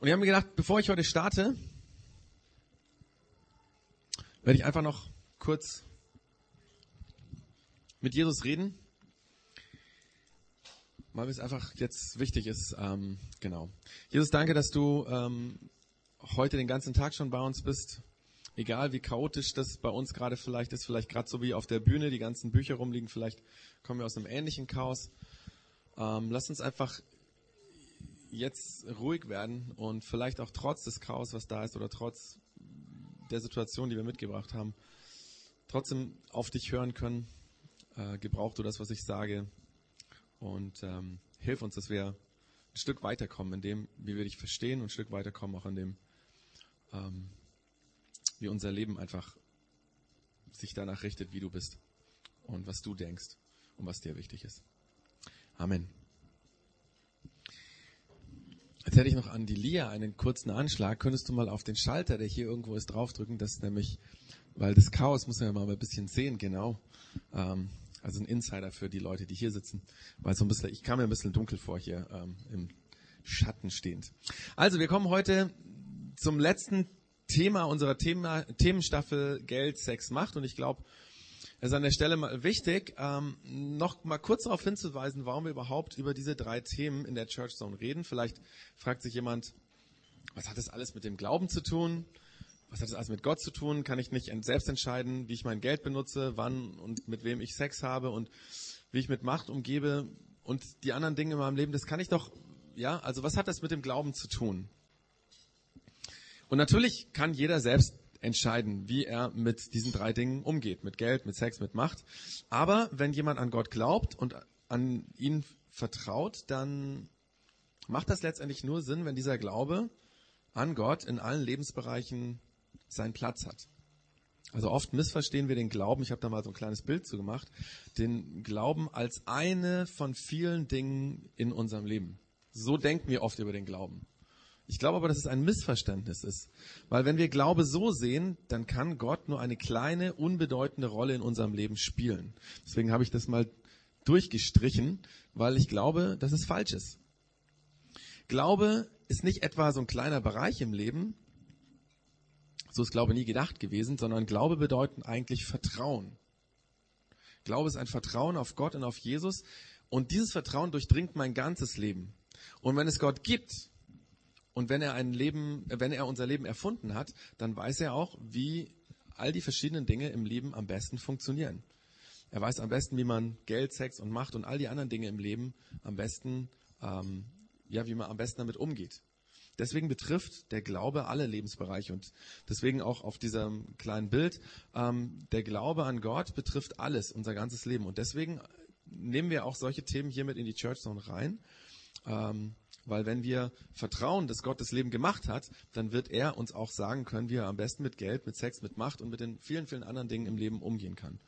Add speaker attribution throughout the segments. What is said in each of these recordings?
Speaker 1: Und ich habe mir gedacht, bevor ich heute starte, werde ich einfach noch kurz mit Jesus reden. Weil es einfach jetzt wichtig ist. Ähm, genau. Jesus, danke, dass du ähm, heute den ganzen Tag schon bei uns bist. Egal wie chaotisch das bei uns gerade vielleicht ist, vielleicht gerade so wie auf der Bühne die ganzen Bücher rumliegen, vielleicht kommen wir aus einem ähnlichen Chaos. Ähm, lass uns einfach jetzt ruhig werden und vielleicht auch trotz des Chaos, was da ist, oder trotz der Situation, die wir mitgebracht haben, trotzdem auf dich hören können. Äh, gebrauch du das, was ich sage und ähm, hilf uns, dass wir ein Stück weiterkommen in dem, wie wir dich verstehen und ein Stück weiterkommen auch in dem, ähm, wie unser Leben einfach sich danach richtet, wie du bist und was du denkst und was dir wichtig ist. Amen. Jetzt hätte ich noch an die Lia einen kurzen Anschlag. Könntest du mal auf den Schalter, der hier irgendwo ist, draufdrücken? Das ist nämlich, weil das Chaos muss man ja mal ein bisschen sehen, genau. Ähm, also ein Insider für die Leute, die hier sitzen. Weil so ein bisschen, ich kam mir ein bisschen dunkel vor hier ähm, im Schatten stehend. Also wir kommen heute zum letzten Thema unserer Thema, Themenstaffel Geld, Sex, Macht. Und ich glaube, es ist an der Stelle mal wichtig, ähm, noch mal kurz darauf hinzuweisen, warum wir überhaupt über diese drei Themen in der Church Zone reden. Vielleicht fragt sich jemand, was hat das alles mit dem Glauben zu tun? Was hat das alles mit Gott zu tun? Kann ich nicht selbst entscheiden, wie ich mein Geld benutze, wann und mit wem ich Sex habe und wie ich mit Macht umgebe und die anderen Dinge in meinem Leben? Das kann ich doch, ja, also was hat das mit dem Glauben zu tun? Und natürlich kann jeder selbst entscheiden, wie er mit diesen drei Dingen umgeht. Mit Geld, mit Sex, mit Macht. Aber wenn jemand an Gott glaubt und an ihn vertraut, dann macht das letztendlich nur Sinn, wenn dieser Glaube an Gott in allen Lebensbereichen seinen Platz hat. Also oft missverstehen wir den Glauben, ich habe da mal so ein kleines Bild zu gemacht, den Glauben als eine von vielen Dingen in unserem Leben. So denken wir oft über den Glauben. Ich glaube aber, dass es ein Missverständnis ist. Weil wenn wir Glaube so sehen, dann kann Gott nur eine kleine, unbedeutende Rolle in unserem Leben spielen. Deswegen habe ich das mal durchgestrichen, weil ich glaube, dass es falsch ist. Glaube ist nicht etwa so ein kleiner Bereich im Leben. So ist Glaube nie gedacht gewesen, sondern Glaube bedeutet eigentlich Vertrauen. Glaube ist ein Vertrauen auf Gott und auf Jesus. Und dieses Vertrauen durchdringt mein ganzes Leben. Und wenn es Gott gibt, und wenn er ein Leben, wenn er unser Leben erfunden hat, dann weiß er auch, wie all die verschiedenen Dinge im Leben am besten funktionieren. Er weiß am besten, wie man Geld, Sex und Macht und all die anderen Dinge im Leben am besten, ähm, ja, wie man am besten damit umgeht. Deswegen betrifft der Glaube alle Lebensbereiche und deswegen auch auf diesem kleinen Bild, ähm, der Glaube an Gott betrifft alles, unser ganzes Leben. Und deswegen nehmen wir auch solche Themen hier mit in die Church Zone rein. Ähm, weil wenn wir vertrauen, dass Gott das Leben gemacht hat, dann wird er uns auch sagen können, wie er am besten mit Geld, mit Sex, mit Macht und mit den vielen, vielen anderen Dingen im Leben umgehen kann.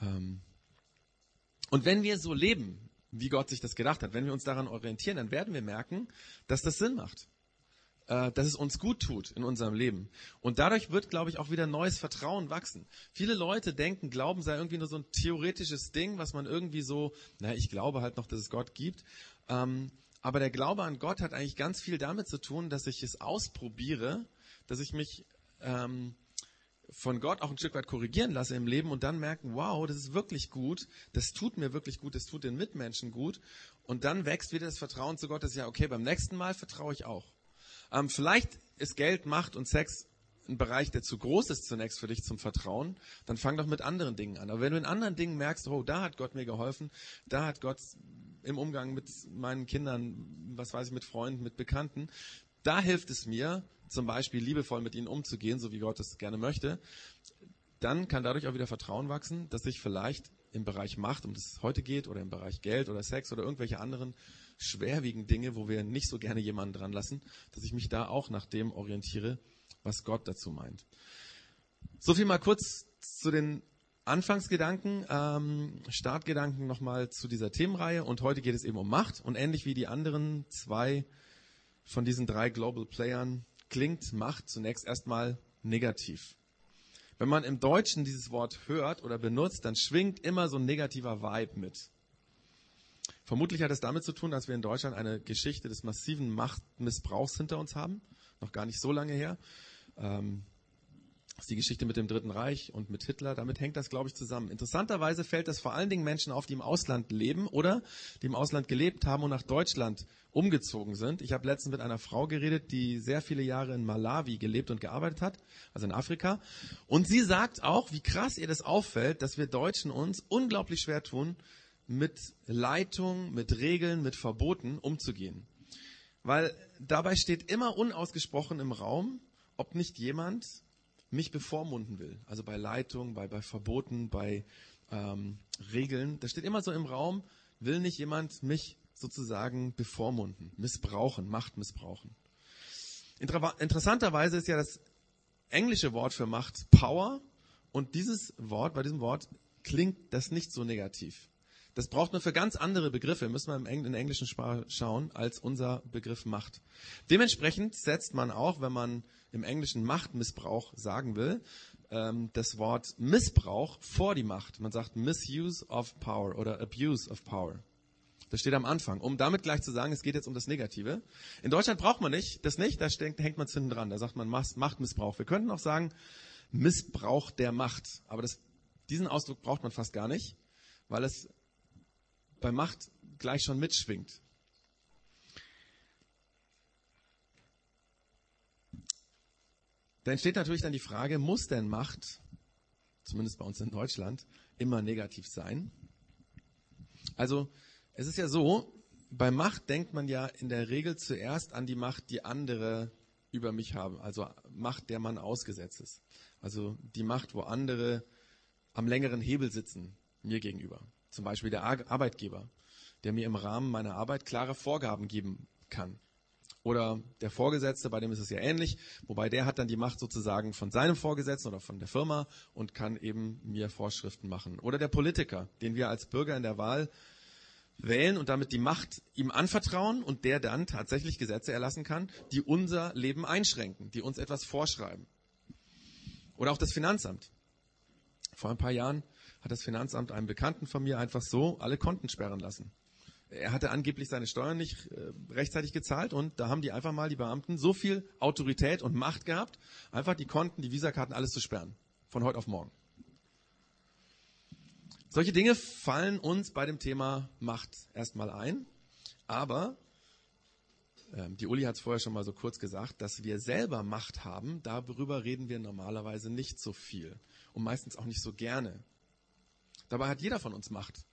Speaker 1: Ähm, und wenn wir so leben, wie Gott sich das gedacht hat, wenn wir uns daran orientieren, dann werden wir merken, dass das Sinn macht. Äh, dass es uns gut tut in unserem Leben. Und dadurch wird, glaube ich, auch wieder neues Vertrauen wachsen. Viele Leute denken, Glauben sei irgendwie nur so ein theoretisches Ding, was man irgendwie so, naja, ich glaube halt noch, dass es Gott gibt. Ähm, aber der Glaube an Gott hat eigentlich ganz viel damit zu tun, dass ich es ausprobiere, dass ich mich ähm, von Gott auch ein Stück weit korrigieren lasse im Leben und dann merken, wow, das ist wirklich gut, das tut mir wirklich gut, das tut den Mitmenschen gut. Und dann wächst wieder das Vertrauen zu Gott, dass ja, okay, beim nächsten Mal vertraue ich auch. Ähm, vielleicht ist Geld, Macht und Sex ein Bereich, der zu groß ist zunächst für dich zum Vertrauen, dann fang doch mit anderen Dingen an. Aber wenn du in anderen Dingen merkst, oh, da hat Gott mir geholfen, da hat Gott im Umgang mit meinen Kindern, was weiß ich, mit Freunden, mit Bekannten. Da hilft es mir, zum Beispiel liebevoll mit ihnen umzugehen, so wie Gott es gerne möchte. Dann kann dadurch auch wieder Vertrauen wachsen, dass ich vielleicht im Bereich Macht, um das es heute geht, oder im Bereich Geld oder Sex oder irgendwelche anderen schwerwiegenden Dinge, wo wir nicht so gerne jemanden dran lassen, dass ich mich da auch nach dem orientiere, was Gott dazu meint. So viel mal kurz zu den Anfangsgedanken, ähm, Startgedanken nochmal zu dieser Themenreihe und heute geht es eben um Macht und ähnlich wie die anderen zwei von diesen drei Global Playern klingt Macht zunächst erstmal negativ. Wenn man im Deutschen dieses Wort hört oder benutzt, dann schwingt immer so ein negativer Vibe mit. Vermutlich hat es damit zu tun, dass wir in Deutschland eine Geschichte des massiven Machtmissbrauchs hinter uns haben. Noch gar nicht so lange her. Ähm, das ist die Geschichte mit dem Dritten Reich und mit Hitler. Damit hängt das, glaube ich, zusammen. Interessanterweise fällt das vor allen Dingen Menschen auf, die im Ausland leben oder die im Ausland gelebt haben und nach Deutschland umgezogen sind. Ich habe letztens mit einer Frau geredet, die sehr viele Jahre in Malawi gelebt und gearbeitet hat, also in Afrika. Und sie sagt auch, wie krass ihr das auffällt, dass wir Deutschen uns unglaublich schwer tun, mit Leitung, mit Regeln, mit Verboten umzugehen. Weil dabei steht immer unausgesprochen im Raum, ob nicht jemand mich bevormunden will. Also bei Leitung, bei, bei Verboten, bei ähm, Regeln. Da steht immer so im Raum, will nicht jemand mich sozusagen bevormunden, missbrauchen, Macht missbrauchen. Inter interessanterweise ist ja das englische Wort für Macht Power und dieses Wort, bei diesem Wort klingt das nicht so negativ. Das braucht man für ganz andere Begriffe, müssen wir in der englischen Sprache schauen, als unser Begriff Macht. Dementsprechend setzt man auch, wenn man im Englischen Machtmissbrauch sagen will, ähm, das Wort Missbrauch vor die Macht. Man sagt Misuse of Power oder Abuse of Power. Das steht am Anfang, um damit gleich zu sagen, es geht jetzt um das Negative. In Deutschland braucht man nicht, das nicht, da hängt man hinten dran. Da sagt man Machtmissbrauch. Wir könnten auch sagen Missbrauch der Macht. Aber das, diesen Ausdruck braucht man fast gar nicht, weil es bei Macht gleich schon mitschwingt. Da entsteht natürlich dann die Frage, muss denn Macht, zumindest bei uns in Deutschland, immer negativ sein? Also, es ist ja so, bei Macht denkt man ja in der Regel zuerst an die Macht, die andere über mich haben. Also Macht, der man ausgesetzt ist. Also die Macht, wo andere am längeren Hebel sitzen, mir gegenüber. Zum Beispiel der Arbeitgeber, der mir im Rahmen meiner Arbeit klare Vorgaben geben kann. Oder der Vorgesetzte, bei dem ist es ja ähnlich, wobei der hat dann die Macht sozusagen von seinem Vorgesetzten oder von der Firma und kann eben mir Vorschriften machen. Oder der Politiker, den wir als Bürger in der Wahl wählen und damit die Macht ihm anvertrauen und der dann tatsächlich Gesetze erlassen kann, die unser Leben einschränken, die uns etwas vorschreiben. Oder auch das Finanzamt. Vor ein paar Jahren hat das Finanzamt einem Bekannten von mir einfach so alle Konten sperren lassen. Er hatte angeblich seine Steuern nicht äh, rechtzeitig gezahlt und da haben die einfach mal die Beamten so viel Autorität und Macht gehabt, einfach die Konten, die Visakarten, alles zu sperren. Von heute auf morgen. Solche Dinge fallen uns bei dem Thema Macht erstmal ein, aber ähm, die Uli hat es vorher schon mal so kurz gesagt, dass wir selber Macht haben, darüber reden wir normalerweise nicht so viel und meistens auch nicht so gerne. Dabei hat jeder von uns Macht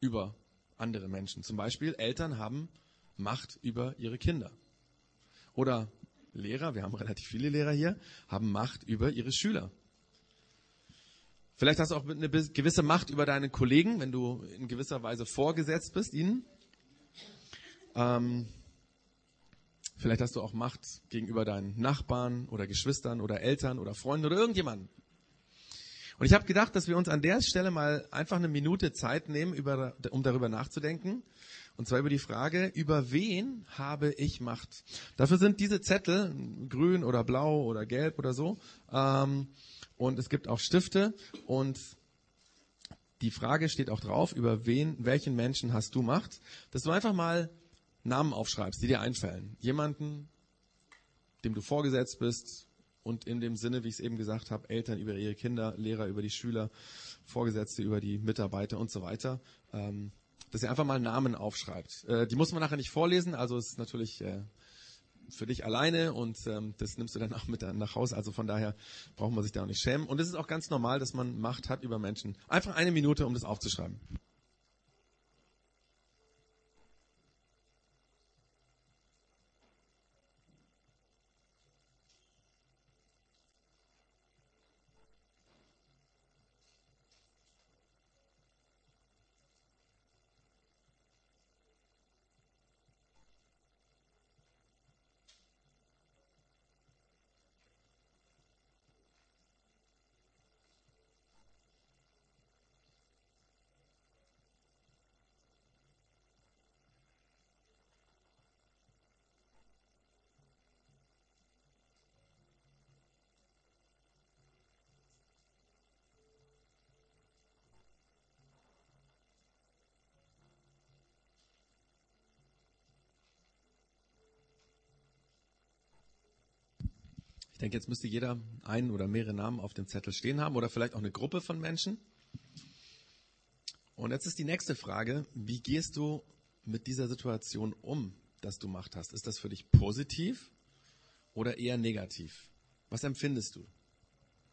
Speaker 1: über andere Menschen. Zum Beispiel Eltern haben Macht über ihre Kinder. Oder Lehrer, wir haben relativ viele Lehrer hier, haben Macht über ihre Schüler. Vielleicht hast du auch eine gewisse Macht über deine Kollegen, wenn du in gewisser Weise vorgesetzt bist ihnen. Ähm, vielleicht hast du auch Macht gegenüber deinen Nachbarn oder Geschwistern oder Eltern oder Freunden oder irgendjemandem. Und ich habe gedacht, dass wir uns an der Stelle mal einfach eine Minute Zeit nehmen, über, um darüber nachzudenken. Und zwar über die Frage, über wen habe ich Macht? Dafür sind diese Zettel, grün oder blau oder gelb oder so. Ähm, und es gibt auch Stifte. Und die Frage steht auch drauf, über wen, welchen Menschen hast du Macht? Dass du einfach mal Namen aufschreibst, die dir einfallen. Jemanden, dem du vorgesetzt bist, und in dem Sinne, wie ich es eben gesagt habe, Eltern über ihre Kinder, Lehrer über die Schüler, Vorgesetzte über die Mitarbeiter und so weiter, ähm, dass ihr einfach mal Namen aufschreibt. Äh, die muss man nachher nicht vorlesen, also es ist natürlich äh, für dich alleine und ähm, das nimmst du dann auch mit nach Hause. Also von daher braucht man sich da auch nicht schämen. Und es ist auch ganz normal, dass man Macht hat über Menschen. Einfach eine Minute, um das aufzuschreiben. Ich denke, jetzt müsste jeder einen oder mehrere Namen auf dem Zettel stehen haben oder vielleicht auch eine Gruppe von Menschen. Und jetzt ist die nächste Frage, wie gehst du mit dieser Situation um, dass du Macht hast? Ist das für dich positiv oder eher negativ? Was empfindest du,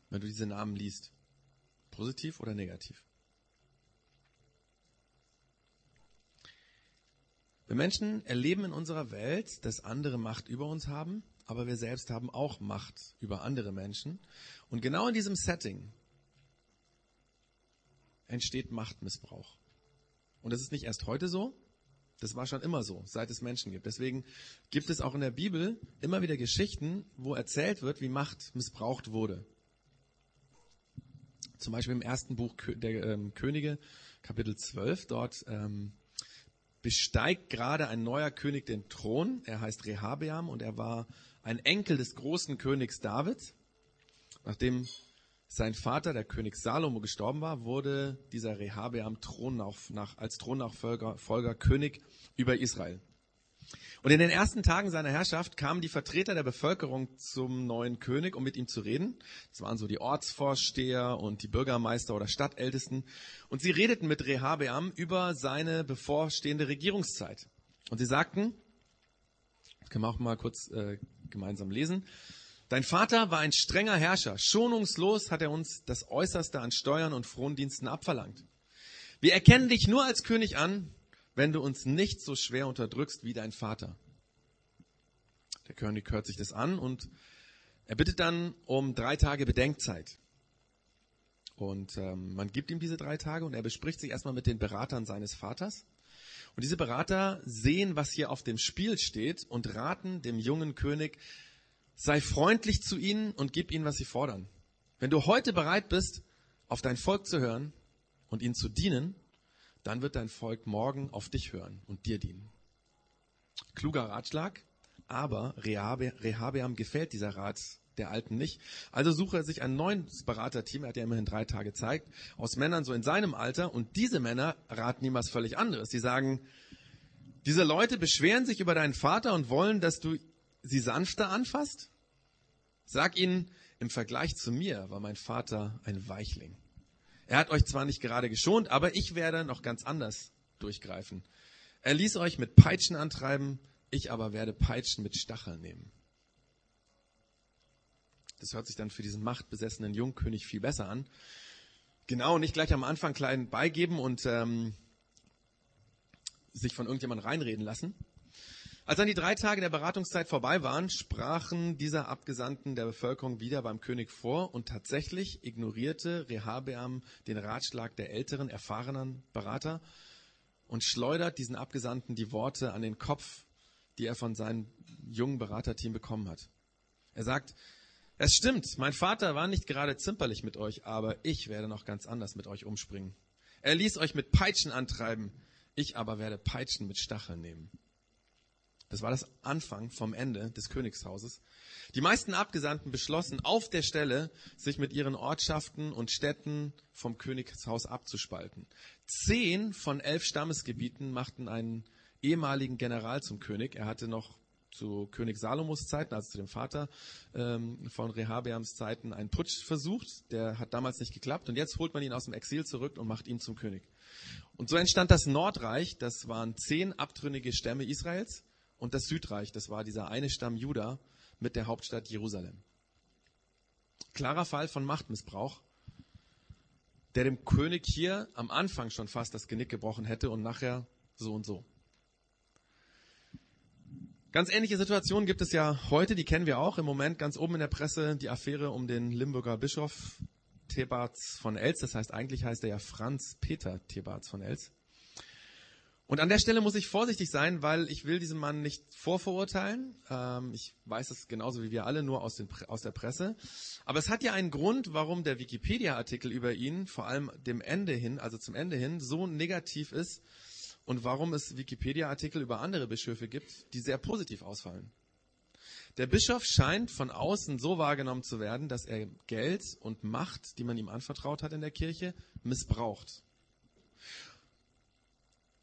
Speaker 1: wenn du diese Namen liest? Positiv oder negativ? Wir Menschen erleben in unserer Welt, dass andere Macht über uns haben, aber wir selbst haben auch Macht über andere Menschen. Und genau in diesem Setting entsteht Machtmissbrauch. Und das ist nicht erst heute so, das war schon immer so, seit es Menschen gibt. Deswegen gibt es auch in der Bibel immer wieder Geschichten, wo erzählt wird, wie Macht missbraucht wurde. Zum Beispiel im ersten Buch der ähm, Könige, Kapitel 12, dort ähm, besteigt gerade ein neuer König den Thron. Er heißt Rehabeam und er war ein Enkel des großen Königs David. Nachdem sein Vater, der König Salomo, gestorben war, wurde dieser Rehabeam Thron nach, als Thronnachfolger Folger König über Israel. Und in den ersten Tagen seiner Herrschaft kamen die Vertreter der Bevölkerung zum neuen König, um mit ihm zu reden. Das waren so die Ortsvorsteher und die Bürgermeister oder Stadtältesten. Und sie redeten mit Rehabeam über seine bevorstehende Regierungszeit. Und sie sagten, können wir auch mal kurz äh, gemeinsam lesen, Dein Vater war ein strenger Herrscher. Schonungslos hat er uns das Äußerste an Steuern und Frondiensten abverlangt. Wir erkennen dich nur als König an, wenn du uns nicht so schwer unterdrückst wie dein Vater. Der König hört sich das an und er bittet dann um drei Tage Bedenkzeit. Und ähm, man gibt ihm diese drei Tage und er bespricht sich erstmal mit den Beratern seines Vaters. Und diese Berater sehen, was hier auf dem Spiel steht und raten dem jungen König, Sei freundlich zu ihnen und gib ihnen, was sie fordern. Wenn du heute bereit bist, auf dein Volk zu hören und ihnen zu dienen, dann wird dein Volk morgen auf dich hören und dir dienen. Kluger Ratschlag, aber Rehabeam gefällt dieser Rat der Alten nicht. Also suche er sich ein neues Beraterteam, er hat ja immerhin drei Tage gezeigt, aus Männern so in seinem Alter und diese Männer raten ihm was völlig anderes. Sie sagen, diese Leute beschweren sich über deinen Vater und wollen, dass du sie sanfter anfasst? Sag ihnen, im Vergleich zu mir war mein Vater ein Weichling. Er hat euch zwar nicht gerade geschont, aber ich werde noch ganz anders durchgreifen. Er ließ euch mit Peitschen antreiben, ich aber werde Peitschen mit Stacheln nehmen. Das hört sich dann für diesen machtbesessenen Jungkönig viel besser an. Genau, nicht gleich am Anfang klein beigeben und ähm, sich von irgendjemandem reinreden lassen. Als dann die drei Tage der Beratungszeit vorbei waren, sprachen dieser Abgesandten der Bevölkerung wieder beim König vor und tatsächlich ignorierte Rehabeam den Ratschlag der älteren, erfahrenen Berater und schleudert diesen Abgesandten die Worte an den Kopf, die er von seinem jungen Beraterteam bekommen hat. Er sagt, es stimmt, mein Vater war nicht gerade zimperlich mit euch, aber ich werde noch ganz anders mit euch umspringen. Er ließ euch mit Peitschen antreiben, ich aber werde Peitschen mit Stacheln nehmen. Das war das Anfang vom Ende des Königshauses. Die meisten Abgesandten beschlossen auf der Stelle, sich mit ihren Ortschaften und Städten vom Königshaus abzuspalten. Zehn von elf Stammesgebieten machten einen ehemaligen General zum König. Er hatte noch zu König Salomos Zeiten, also zu dem Vater ähm, von Rehabeams Zeiten, einen Putsch versucht. Der hat damals nicht geklappt. Und jetzt holt man ihn aus dem Exil zurück und macht ihn zum König. Und so entstand das Nordreich. Das waren zehn abtrünnige Stämme Israels und das Südreich, das war dieser eine Stamm Juda mit der Hauptstadt Jerusalem. Klarer Fall von Machtmissbrauch, der dem König hier am Anfang schon fast das Genick gebrochen hätte und nachher so und so. Ganz ähnliche Situationen gibt es ja heute, die kennen wir auch. Im Moment ganz oben in der Presse die Affäre um den Limburger Bischof Thebarts von Els. Das heißt, eigentlich heißt er ja Franz Peter Thebarts von Els. Und an der Stelle muss ich vorsichtig sein, weil ich will diesen Mann nicht vorverurteilen. Ähm, ich weiß es genauso wie wir alle nur aus, den, aus der Presse. Aber es hat ja einen Grund, warum der Wikipedia-Artikel über ihn, vor allem dem Ende hin, also zum Ende hin, so negativ ist und warum es Wikipedia-Artikel über andere Bischöfe gibt, die sehr positiv ausfallen. Der Bischof scheint von außen so wahrgenommen zu werden, dass er Geld und Macht, die man ihm anvertraut hat in der Kirche, missbraucht.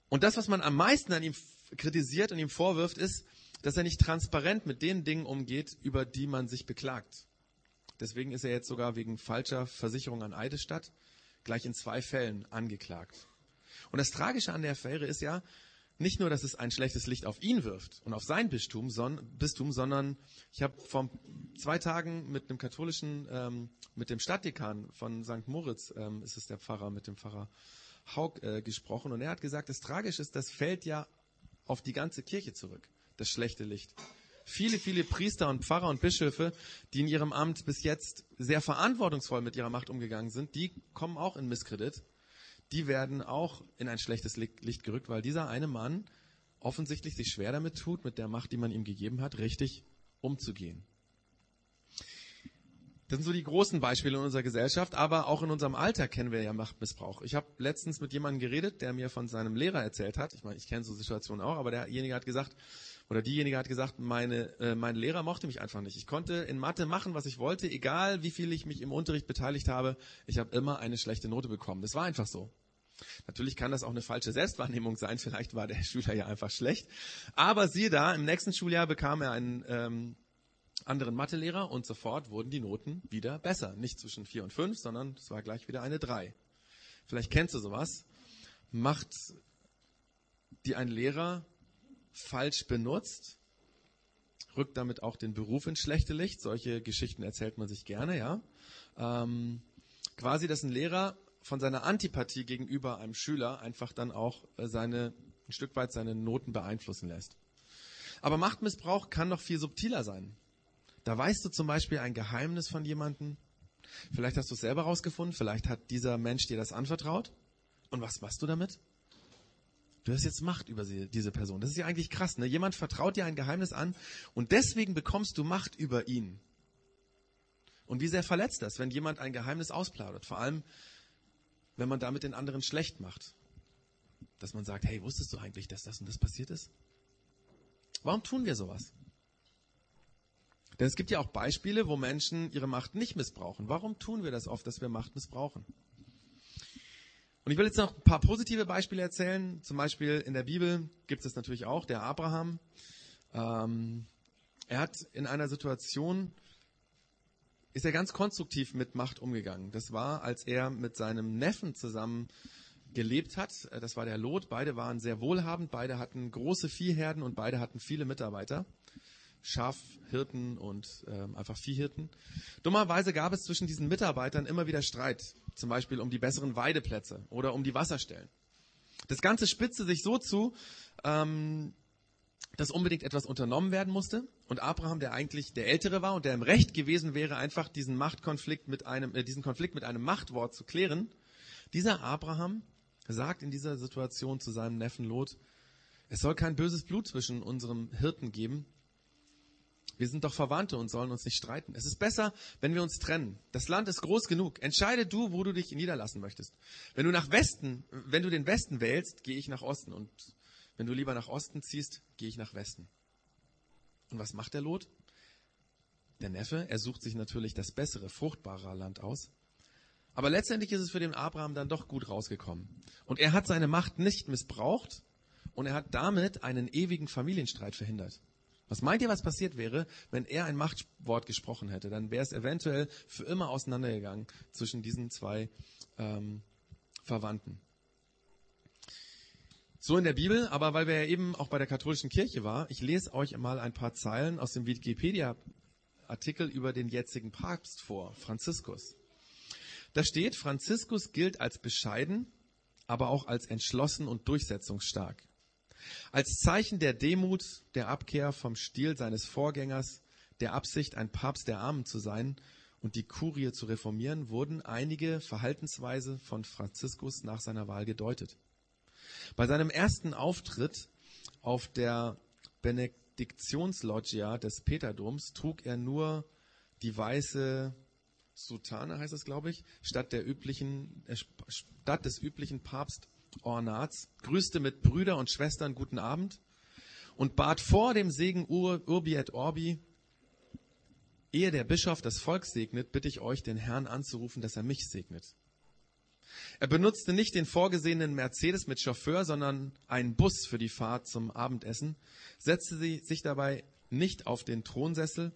Speaker 1: Und das, was man am meisten an ihm kritisiert und ihm vorwirft, ist, dass er nicht transparent mit den Dingen umgeht, über die man sich beklagt. Deswegen ist er jetzt sogar wegen falscher Versicherung an Eidesstadt gleich in zwei Fällen angeklagt. Und das Tragische an der Affäre ist ja, nicht nur, dass es ein schlechtes Licht auf ihn wirft und auf sein Bistum, son, Bistum sondern ich habe vor zwei Tagen mit einem katholischen, ähm, mit dem Stadtdekan von St. Moritz, ähm, ist es der Pfarrer, mit dem Pfarrer Haug äh, gesprochen und er hat gesagt, das Tragische ist, das fällt ja auf die ganze Kirche zurück, das schlechte Licht. Viele, viele Priester und Pfarrer und Bischöfe, die in ihrem Amt bis jetzt sehr verantwortungsvoll mit ihrer Macht umgegangen sind, die kommen auch in Misskredit die werden auch in ein schlechtes Licht gerückt, weil dieser eine Mann offensichtlich sich schwer damit tut, mit der Macht, die man ihm gegeben hat, richtig umzugehen. Das sind so die großen Beispiele in unserer Gesellschaft, aber auch in unserem Alter kennen wir ja Machtmissbrauch. Ich habe letztens mit jemandem geredet, der mir von seinem Lehrer erzählt hat. Ich meine, ich kenne so Situationen auch, aber derjenige hat gesagt, oder diejenige hat gesagt, meine, äh, mein Lehrer mochte mich einfach nicht. Ich konnte in Mathe machen, was ich wollte, egal wie viel ich mich im Unterricht beteiligt habe. Ich habe immer eine schlechte Note bekommen. Das war einfach so. Natürlich kann das auch eine falsche Selbstwahrnehmung sein. Vielleicht war der Schüler ja einfach schlecht. Aber siehe da, im nächsten Schuljahr bekam er einen ähm, anderen Mathelehrer und sofort wurden die Noten wieder besser. Nicht zwischen vier und fünf, sondern es war gleich wieder eine drei. Vielleicht kennst du sowas. Macht die ein Lehrer falsch benutzt, rückt damit auch den Beruf ins schlechte Licht. Solche Geschichten erzählt man sich gerne, ja. Ähm, quasi, dass ein Lehrer von seiner Antipathie gegenüber einem Schüler einfach dann auch äh, seine, ein Stück weit seine Noten beeinflussen lässt. Aber Machtmissbrauch kann noch viel subtiler sein. Da weißt du zum Beispiel ein Geheimnis von jemandem. Vielleicht hast du es selber rausgefunden. Vielleicht hat dieser Mensch dir das anvertraut. Und was machst du damit? Du hast jetzt Macht über sie, diese Person. Das ist ja eigentlich krass. Ne? Jemand vertraut dir ein Geheimnis an und deswegen bekommst du Macht über ihn. Und wie sehr verletzt das, wenn jemand ein Geheimnis ausplaudert. Vor allem, wenn man damit den anderen schlecht macht. Dass man sagt, hey, wusstest du eigentlich, dass das und das passiert ist? Warum tun wir sowas? Denn es gibt ja auch Beispiele, wo Menschen ihre Macht nicht missbrauchen. Warum tun wir das oft, dass wir Macht missbrauchen? Und ich will jetzt noch ein paar positive Beispiele erzählen. Zum Beispiel in der Bibel gibt es natürlich auch, der Abraham. Ähm, er hat in einer Situation ist er ganz konstruktiv mit Macht umgegangen. Das war, als er mit seinem Neffen zusammen gelebt hat. Das war der Lot. Beide waren sehr wohlhabend. Beide hatten große Viehherden und beide hatten viele Mitarbeiter. Schafhirten und äh, einfach Viehhirten. Dummerweise gab es zwischen diesen Mitarbeitern immer wieder Streit. Zum Beispiel um die besseren Weideplätze oder um die Wasserstellen. Das Ganze spitzte sich so zu, ähm, dass unbedingt etwas unternommen werden musste. Und Abraham, der eigentlich der Ältere war und der im Recht gewesen wäre, einfach diesen Machtkonflikt mit einem, äh, diesen Konflikt mit einem Machtwort zu klären, dieser Abraham sagt in dieser Situation zu seinem Neffen Lot, es soll kein böses Blut zwischen unserem Hirten geben. Wir sind doch Verwandte und sollen uns nicht streiten. Es ist besser, wenn wir uns trennen. Das Land ist groß genug. Entscheide du, wo du dich niederlassen möchtest. Wenn du nach Westen, wenn du den Westen wählst, gehe ich nach Osten und wenn du lieber nach Osten ziehst, gehe ich nach Westen. Und was macht der Lot? Der Neffe, er sucht sich natürlich das bessere, fruchtbare Land aus. Aber letztendlich ist es für den Abraham dann doch gut rausgekommen. Und er hat seine Macht nicht missbraucht und er hat damit einen ewigen Familienstreit verhindert. Was meint ihr, was passiert wäre, wenn er ein Machtwort gesprochen hätte? Dann wäre es eventuell für immer auseinandergegangen zwischen diesen zwei ähm, Verwandten. So in der Bibel, aber weil wir ja eben auch bei der katholischen Kirche war, ich lese euch mal ein paar Zeilen aus dem Wikipedia-Artikel über den jetzigen Papst vor, Franziskus. Da steht, Franziskus gilt als bescheiden, aber auch als entschlossen und durchsetzungsstark. Als Zeichen der Demut, der Abkehr vom Stil seines Vorgängers, der Absicht, ein Papst der Armen zu sein und die Kurie zu reformieren, wurden einige Verhaltensweise von Franziskus nach seiner Wahl gedeutet. Bei seinem ersten Auftritt auf der Benediktionsloggia des Peterdoms trug er nur die weiße Sutane, heißt es, glaube ich, statt, der üblichen, äh, statt des üblichen Papstornats, grüßte mit Brüder und Schwestern guten Abend und bat vor dem Segen Ur, Urbi et Orbi, ehe der Bischof das Volk segnet, bitte ich euch, den Herrn anzurufen, dass er mich segnet. Er benutzte nicht den vorgesehenen Mercedes mit Chauffeur, sondern einen Bus für die Fahrt zum Abendessen, setzte sich dabei nicht auf den Thronsessel,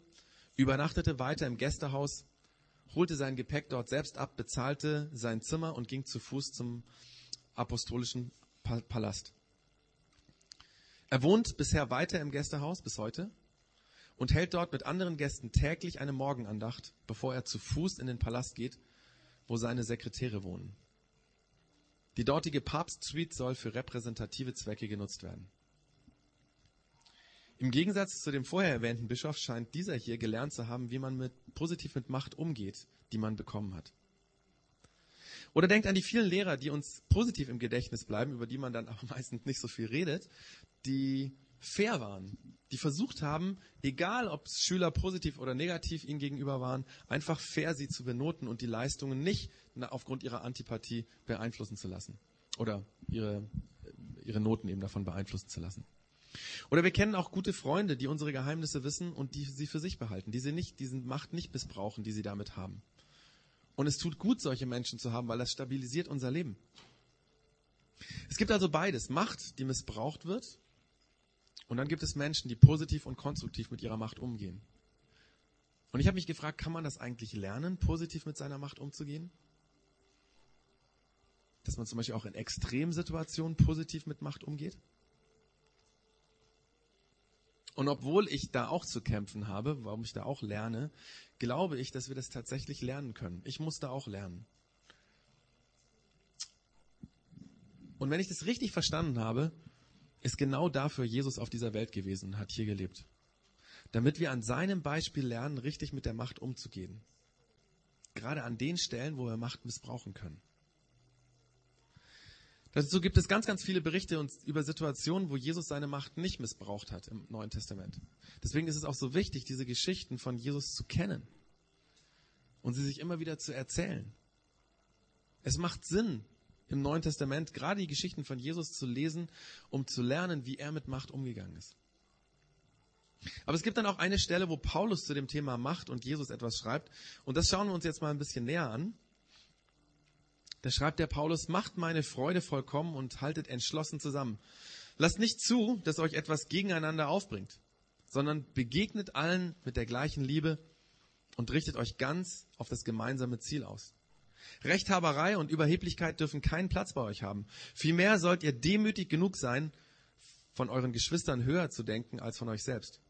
Speaker 1: übernachtete weiter im Gästehaus holte sein Gepäck dort selbst ab, bezahlte sein Zimmer und ging zu Fuß zum apostolischen Palast. Er wohnt bisher weiter im Gästehaus bis heute und hält dort mit anderen Gästen täglich eine Morgenandacht, bevor er zu Fuß in den Palast geht, wo seine Sekretäre wohnen. Die dortige Papst-Suite soll für repräsentative Zwecke genutzt werden. Im Gegensatz zu dem vorher erwähnten Bischof scheint dieser hier gelernt zu haben, wie man mit, positiv mit Macht umgeht, die man bekommen hat. Oder denkt an die vielen Lehrer, die uns positiv im Gedächtnis bleiben, über die man dann aber meistens nicht so viel redet, die fair waren, die versucht haben, egal ob Schüler positiv oder negativ ihnen gegenüber waren, einfach fair sie zu benoten und die Leistungen nicht aufgrund ihrer Antipathie beeinflussen zu lassen. Oder ihre, ihre Noten eben davon beeinflussen zu lassen. Oder wir kennen auch gute Freunde, die unsere Geheimnisse wissen und die sie für sich behalten, die sie nicht, diesen Macht nicht missbrauchen, die sie damit haben. Und es tut gut, solche Menschen zu haben, weil das stabilisiert unser Leben. Es gibt also beides. Macht, die missbraucht wird. Und dann gibt es Menschen, die positiv und konstruktiv mit ihrer Macht umgehen. Und ich habe mich gefragt, kann man das eigentlich lernen, positiv mit seiner Macht umzugehen? Dass man zum Beispiel auch in Extremsituationen positiv mit Macht umgeht? Und obwohl ich da auch zu kämpfen habe, warum ich da auch lerne, glaube ich, dass wir das tatsächlich lernen können. Ich muss da auch lernen. Und wenn ich das richtig verstanden habe, ist genau dafür Jesus auf dieser Welt gewesen und hat hier gelebt. Damit wir an seinem Beispiel lernen, richtig mit der Macht umzugehen. Gerade an den Stellen, wo wir Macht missbrauchen können. Dazu gibt es ganz, ganz viele Berichte über Situationen, wo Jesus seine Macht nicht missbraucht hat im Neuen Testament. Deswegen ist es auch so wichtig, diese Geschichten von Jesus zu kennen und sie sich immer wieder zu erzählen. Es macht Sinn, im Neuen Testament gerade die Geschichten von Jesus zu lesen, um zu lernen, wie er mit Macht umgegangen ist. Aber es gibt dann auch eine Stelle, wo Paulus zu dem Thema Macht und Jesus etwas schreibt. Und das schauen wir uns jetzt mal ein bisschen näher an. Da schreibt der Paulus, macht meine Freude vollkommen und haltet entschlossen zusammen. Lasst nicht zu, dass euch etwas gegeneinander aufbringt, sondern begegnet allen mit der gleichen Liebe und richtet euch ganz auf das gemeinsame Ziel aus. Rechthaberei und Überheblichkeit dürfen keinen Platz bei euch haben. Vielmehr sollt ihr demütig genug sein, von euren Geschwistern höher zu denken als von euch selbst.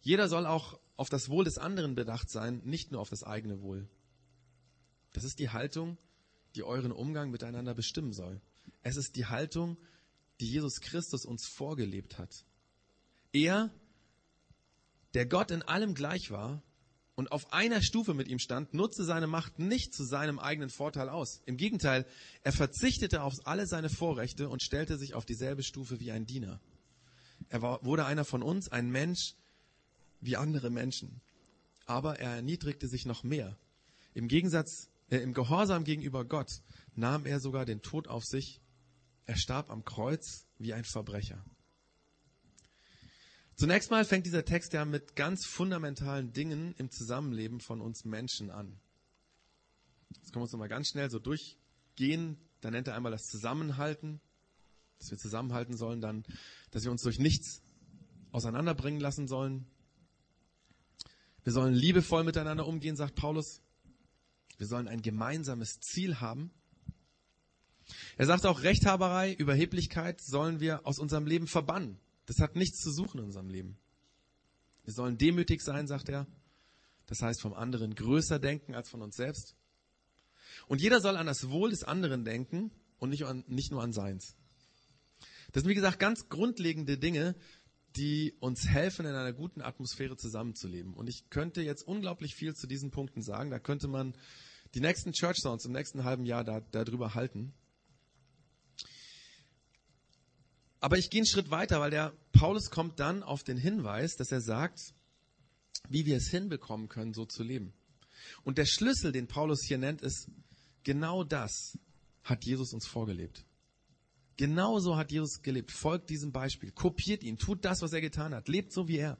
Speaker 1: Jeder soll auch auf das Wohl des anderen bedacht sein, nicht nur auf das eigene Wohl. Das ist die Haltung, die euren Umgang miteinander bestimmen soll. Es ist die Haltung, die Jesus Christus uns vorgelebt hat. Er, der Gott in allem gleich war und auf einer Stufe mit ihm stand, nutzte seine Macht nicht zu seinem eigenen Vorteil aus. Im Gegenteil, er verzichtete auf alle seine Vorrechte und stellte sich auf dieselbe Stufe wie ein Diener. Er war, wurde einer von uns, ein Mensch wie andere Menschen. Aber er erniedrigte sich noch mehr. Im Gegensatz äh, Im Gehorsam gegenüber Gott nahm er sogar den Tod auf sich. Er starb am Kreuz wie ein Verbrecher. Zunächst mal fängt dieser Text ja mit ganz fundamentalen Dingen im Zusammenleben von uns Menschen an. Jetzt können wir uns nochmal ganz schnell so durchgehen. Da nennt er einmal das Zusammenhalten, dass wir zusammenhalten sollen, dann, dass wir uns durch nichts auseinanderbringen lassen sollen. Wir sollen liebevoll miteinander umgehen, sagt Paulus. Wir sollen ein gemeinsames Ziel haben. Er sagt auch, Rechthaberei, Überheblichkeit sollen wir aus unserem Leben verbannen. Das hat nichts zu suchen in unserem Leben. Wir sollen demütig sein, sagt er. Das heißt, vom anderen größer denken als von uns selbst. Und jeder soll an das Wohl des anderen denken und nicht, an, nicht nur an seins. Das sind, wie gesagt, ganz grundlegende Dinge, die uns helfen, in einer guten Atmosphäre zusammenzuleben. Und ich könnte jetzt unglaublich viel zu diesen Punkten sagen. Da könnte man die nächsten Church Sounds im nächsten halben Jahr da, darüber halten. Aber ich gehe einen Schritt weiter, weil der Paulus kommt dann auf den Hinweis, dass er sagt, wie wir es hinbekommen können, so zu leben. Und der Schlüssel, den Paulus hier nennt, ist, genau das hat Jesus uns vorgelebt. Genauso hat Jesus gelebt. Folgt diesem Beispiel. Kopiert ihn. Tut das, was er getan hat. Lebt so wie er.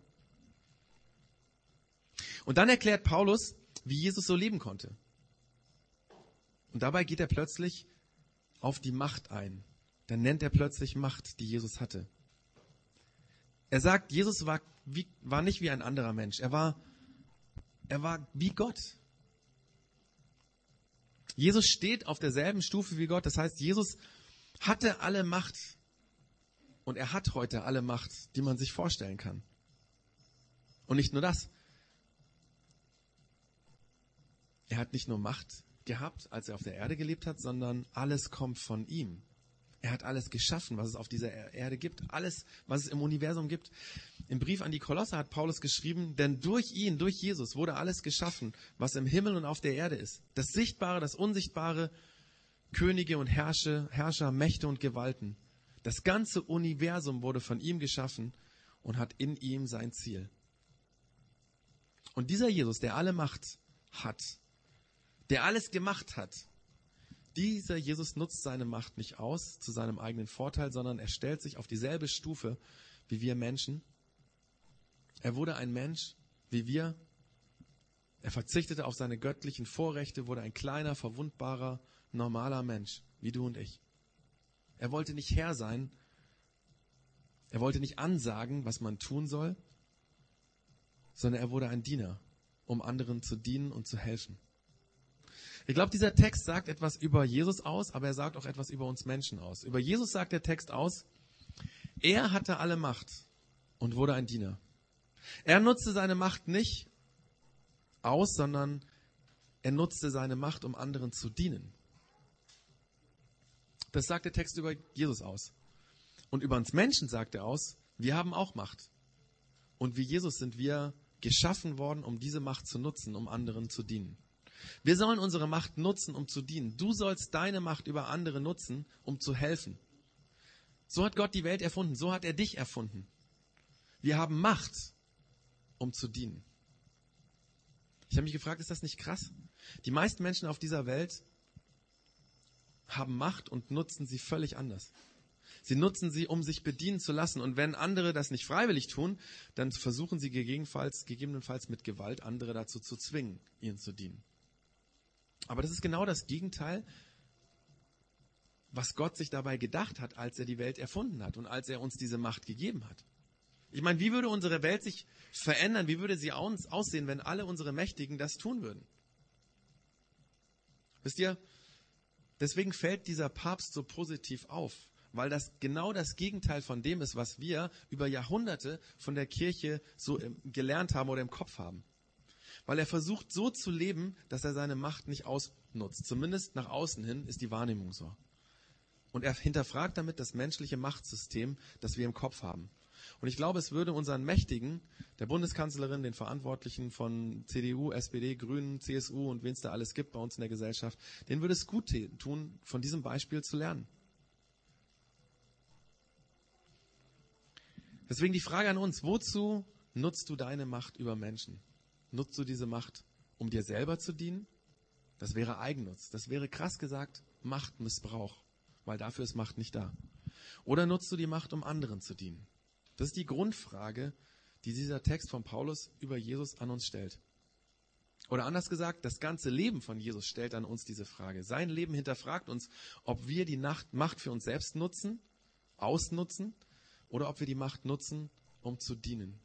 Speaker 1: Und dann erklärt Paulus, wie Jesus so leben konnte. Und dabei geht er plötzlich auf die Macht ein. Dann nennt er plötzlich Macht, die Jesus hatte. Er sagt, Jesus war, wie, war nicht wie ein anderer Mensch. Er war Er war wie Gott. Jesus steht auf derselben Stufe wie Gott. Das heißt, Jesus hatte alle Macht. Und er hat heute alle Macht, die man sich vorstellen kann. Und nicht nur das. Er hat nicht nur Macht gehabt, als er auf der Erde gelebt hat, sondern alles kommt von ihm. Er hat alles geschaffen, was es auf dieser Erde gibt. Alles, was es im Universum gibt. Im Brief an die Kolosse hat Paulus geschrieben, denn durch ihn, durch Jesus wurde alles geschaffen, was im Himmel und auf der Erde ist. Das Sichtbare, das Unsichtbare, Könige und Herrscher, Herrscher, Mächte und Gewalten. Das ganze Universum wurde von ihm geschaffen und hat in ihm sein Ziel. Und dieser Jesus, der alle Macht hat, der alles gemacht hat, dieser Jesus nutzt seine Macht nicht aus zu seinem eigenen Vorteil, sondern er stellt sich auf dieselbe Stufe wie wir Menschen. Er wurde ein Mensch wie wir. Er verzichtete auf seine göttlichen Vorrechte, wurde ein kleiner, verwundbarer, normaler Mensch, wie du und ich. Er wollte nicht Herr sein. Er wollte nicht ansagen, was man tun soll, sondern er wurde ein Diener, um anderen zu dienen und zu helfen. Ich glaube, dieser Text sagt etwas über Jesus aus, aber er sagt auch etwas über uns Menschen aus. Über Jesus sagt der Text aus, er hatte alle Macht und wurde ein Diener. Er nutzte seine Macht nicht aus, sondern er nutzte seine Macht, um anderen zu dienen. Das sagt der Text über Jesus aus. Und über uns Menschen sagt er aus, wir haben auch Macht. Und wie Jesus sind wir geschaffen worden, um diese Macht zu nutzen, um anderen zu dienen. Wir sollen unsere Macht nutzen, um zu dienen. Du sollst deine Macht über andere nutzen, um zu helfen. So hat Gott die Welt erfunden. So hat er dich erfunden. Wir haben Macht, um zu dienen. Ich habe mich gefragt, ist das nicht krass? Die meisten Menschen auf dieser Welt haben Macht und nutzen sie völlig anders. Sie nutzen sie, um sich bedienen zu lassen. Und wenn andere das nicht freiwillig tun, dann versuchen sie gegebenenfalls, gegebenenfalls mit Gewalt andere dazu zu zwingen, ihnen zu dienen. Aber das ist genau das Gegenteil, was Gott sich dabei gedacht hat, als er die Welt erfunden hat und als er uns diese Macht gegeben hat. Ich meine, wie würde unsere Welt sich verändern? Wie würde sie aussehen, wenn alle unsere Mächtigen das tun würden? Wisst ihr, deswegen fällt dieser Papst so positiv auf, weil das genau das Gegenteil von dem ist, was wir über Jahrhunderte von der Kirche so gelernt haben oder im Kopf haben weil er versucht so zu leben, dass er seine Macht nicht ausnutzt. Zumindest nach außen hin ist die Wahrnehmung so. Und er hinterfragt damit das menschliche Machtsystem, das wir im Kopf haben. Und ich glaube, es würde unseren Mächtigen, der Bundeskanzlerin, den Verantwortlichen von CDU, SPD, Grünen, CSU und wen es da alles gibt bei uns in der Gesellschaft, denen würde es gut tun, von diesem Beispiel zu lernen. Deswegen die Frage an uns, wozu nutzt du deine Macht über Menschen? Nutzt du diese Macht, um dir selber zu dienen? Das wäre Eigennutz. Das wäre krass gesagt Machtmissbrauch, weil dafür ist Macht nicht da. Oder nutzt du die Macht, um anderen zu dienen? Das ist die Grundfrage, die dieser Text von Paulus über Jesus an uns stellt. Oder anders gesagt, das ganze Leben von Jesus stellt an uns diese Frage. Sein Leben hinterfragt uns, ob wir die Macht für uns selbst nutzen, ausnutzen, oder ob wir die Macht nutzen, um zu dienen.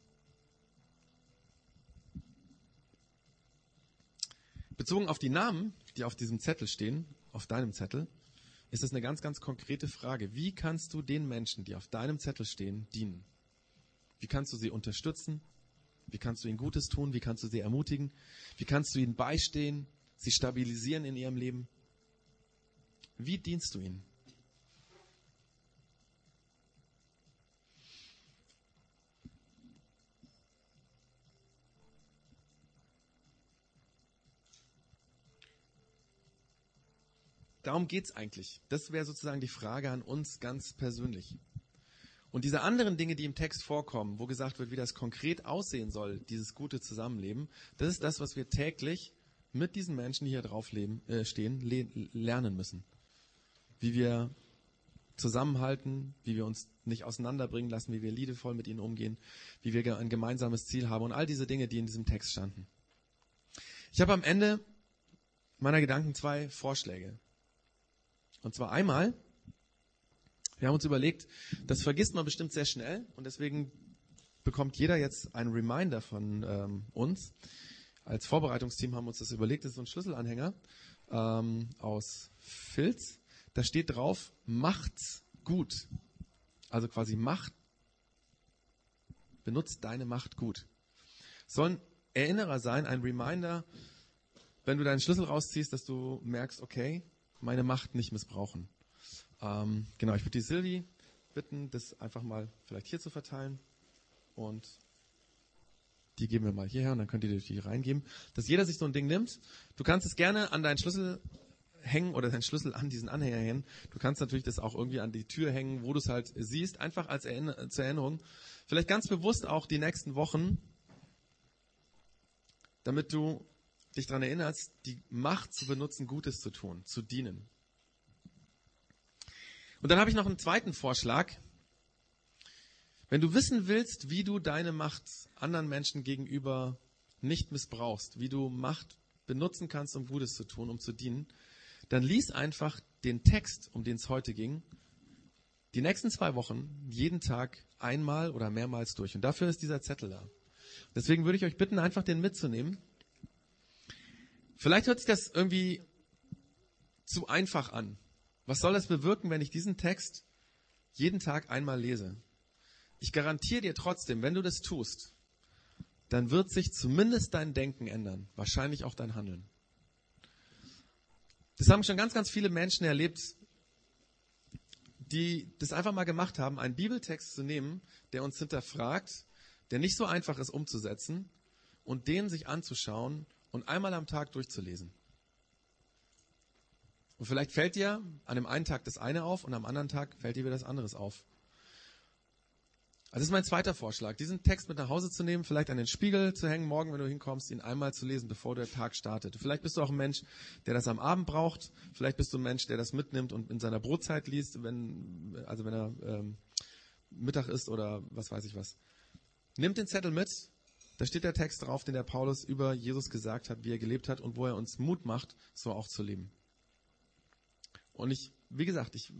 Speaker 1: Bezogen auf die Namen, die auf diesem Zettel stehen, auf deinem Zettel, ist es eine ganz, ganz konkrete Frage. Wie kannst du den Menschen, die auf deinem Zettel stehen, dienen? Wie kannst du sie unterstützen? Wie kannst du ihnen Gutes tun? Wie kannst du sie ermutigen? Wie kannst du ihnen beistehen, sie stabilisieren in ihrem Leben? Wie dienst du ihnen? Darum geht's eigentlich. Das wäre sozusagen die Frage an uns ganz persönlich. Und diese anderen Dinge, die im Text vorkommen, wo gesagt wird, wie das konkret aussehen soll, dieses gute Zusammenleben, das ist das, was wir täglich mit diesen Menschen, die hier drauf leben, äh, stehen, le lernen müssen. Wie wir zusammenhalten, wie wir uns nicht auseinanderbringen lassen, wie wir liebevoll mit ihnen umgehen, wie wir ein gemeinsames Ziel haben und all diese Dinge, die in diesem Text standen. Ich habe am Ende meiner Gedanken zwei Vorschläge. Und zwar einmal, wir haben uns überlegt, das vergisst man bestimmt sehr schnell und deswegen bekommt jeder jetzt einen Reminder von ähm, uns. als Vorbereitungsteam haben wir uns das überlegt. Das ist so ein Schlüsselanhänger ähm, aus Filz. Da steht drauf, macht's gut. Also quasi Macht, benutzt deine Macht gut. Soll ein Erinnerer sein, ein Reminder, wenn du deinen Schlüssel rausziehst, dass du merkst, okay, meine Macht nicht missbrauchen. Ähm, genau, ich würde die Silvi bitten, das einfach mal vielleicht hier zu verteilen. Und die geben wir mal hierher und dann könnt ihr die reingeben. Dass jeder sich so ein Ding nimmt. Du kannst es gerne an deinen Schlüssel hängen oder deinen Schlüssel an diesen Anhänger hängen. Du kannst natürlich das auch irgendwie an die Tür hängen, wo du es halt siehst, einfach als Erinner zur Erinnerung. Vielleicht ganz bewusst auch die nächsten Wochen, damit du dich daran erinnerst, die Macht zu benutzen, Gutes zu tun, zu dienen. Und dann habe ich noch einen zweiten Vorschlag. Wenn du wissen willst, wie du deine Macht anderen Menschen gegenüber nicht missbrauchst, wie du Macht benutzen kannst, um Gutes zu tun, um zu dienen, dann lies einfach den Text, um den es heute ging, die nächsten zwei Wochen jeden Tag einmal oder mehrmals durch. Und dafür ist dieser Zettel da. Deswegen würde ich euch bitten, einfach den mitzunehmen. Vielleicht hört sich das irgendwie zu einfach an. Was soll das bewirken, wenn ich diesen Text jeden Tag einmal lese? Ich garantiere dir trotzdem, wenn du das tust, dann wird sich zumindest dein Denken ändern, wahrscheinlich auch dein Handeln. Das haben schon ganz, ganz viele Menschen erlebt, die das einfach mal gemacht haben, einen Bibeltext zu nehmen, der uns hinterfragt, der nicht so einfach ist umzusetzen und den sich anzuschauen und einmal am Tag durchzulesen. Und vielleicht fällt dir an dem einen Tag das eine auf und am anderen Tag fällt dir wieder das anderes auf. Also das ist mein zweiter Vorschlag, diesen Text mit nach Hause zu nehmen, vielleicht an den Spiegel zu hängen, morgen, wenn du hinkommst, ihn einmal zu lesen, bevor der Tag startet. Vielleicht bist du auch ein Mensch, der das am Abend braucht. Vielleicht bist du ein Mensch, der das mitnimmt und in seiner Brotzeit liest, wenn, also wenn er ähm, Mittag isst oder was weiß ich was. Nimm den Zettel mit. Da steht der Text drauf, den der Paulus über Jesus gesagt hat, wie er gelebt hat und wo er uns Mut macht, so auch zu leben. Und ich, wie gesagt, ich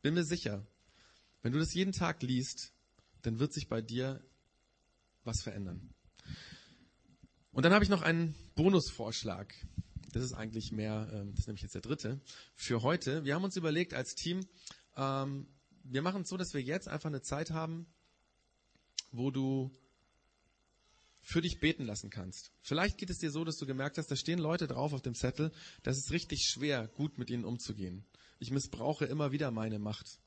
Speaker 1: bin mir sicher, wenn du das jeden Tag liest, dann wird sich bei dir was verändern. Und dann habe ich noch einen Bonusvorschlag. Das ist eigentlich mehr, ähm, das ist nämlich jetzt der dritte, für heute. Wir haben uns überlegt als Team, ähm, wir machen es so, dass wir jetzt einfach eine Zeit haben, wo du für dich beten lassen kannst. Vielleicht geht es dir so, dass du gemerkt hast, da stehen Leute drauf auf dem Zettel, das ist richtig schwer, gut mit ihnen umzugehen. Ich missbrauche immer wieder meine Macht.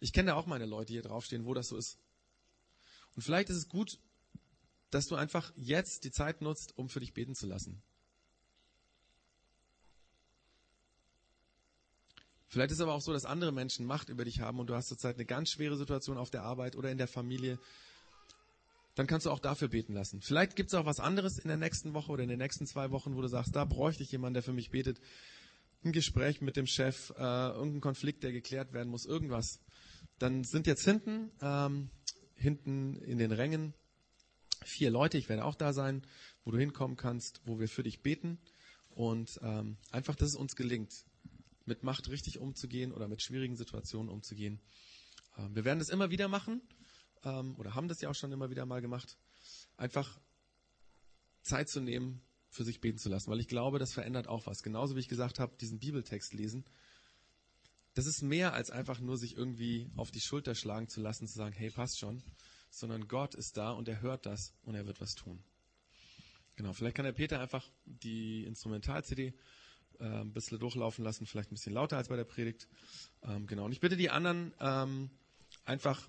Speaker 1: Ich kenne da auch meine Leute, hier draufstehen, wo das so ist. Und vielleicht ist es gut, dass du einfach jetzt die Zeit nutzt, um für dich beten zu lassen. Vielleicht ist es aber auch so, dass andere Menschen Macht über dich haben und du hast zurzeit eine ganz schwere Situation auf der Arbeit oder in der Familie. Dann kannst du auch dafür beten lassen. Vielleicht gibt es auch was anderes in der nächsten Woche oder in den nächsten zwei Wochen, wo du sagst, da bräuchte ich jemanden, der für mich betet. Ein Gespräch mit dem Chef, äh, irgendein Konflikt, der geklärt werden muss, irgendwas dann sind jetzt hinten, ähm, hinten in den Rängen vier Leute, ich werde auch da sein, wo du hinkommen kannst, wo wir für dich beten und ähm, einfach, dass es uns gelingt, mit Macht richtig umzugehen oder mit schwierigen Situationen umzugehen. Ähm, wir werden das immer wieder machen ähm, oder haben das ja auch schon immer wieder mal gemacht. Einfach Zeit zu nehmen, für sich beten zu lassen, weil ich glaube, das verändert auch was. Genauso wie ich gesagt habe, diesen Bibeltext lesen das ist mehr als einfach nur sich irgendwie auf die Schulter schlagen zu lassen, zu sagen, hey, passt schon, sondern Gott ist da und er hört das und er wird was tun. Genau, vielleicht kann der Peter einfach die Instrumental-CD äh, ein bisschen durchlaufen lassen, vielleicht ein bisschen lauter als bei der Predigt. Ähm, genau, und ich bitte die anderen ähm, einfach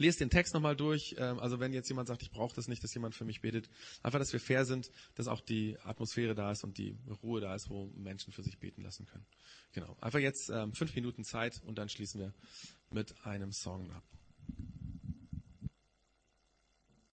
Speaker 1: lest den Text nochmal durch. Ähm, also wenn jetzt jemand sagt, ich brauche das nicht, dass jemand für mich betet, einfach, dass wir fair sind, dass auch die Atmosphäre da ist und die Ruhe da ist, wo Menschen für sich beten lassen können. Genau. Einfach jetzt ähm, fünf Minuten Zeit und dann schließen wir mit einem Song ab.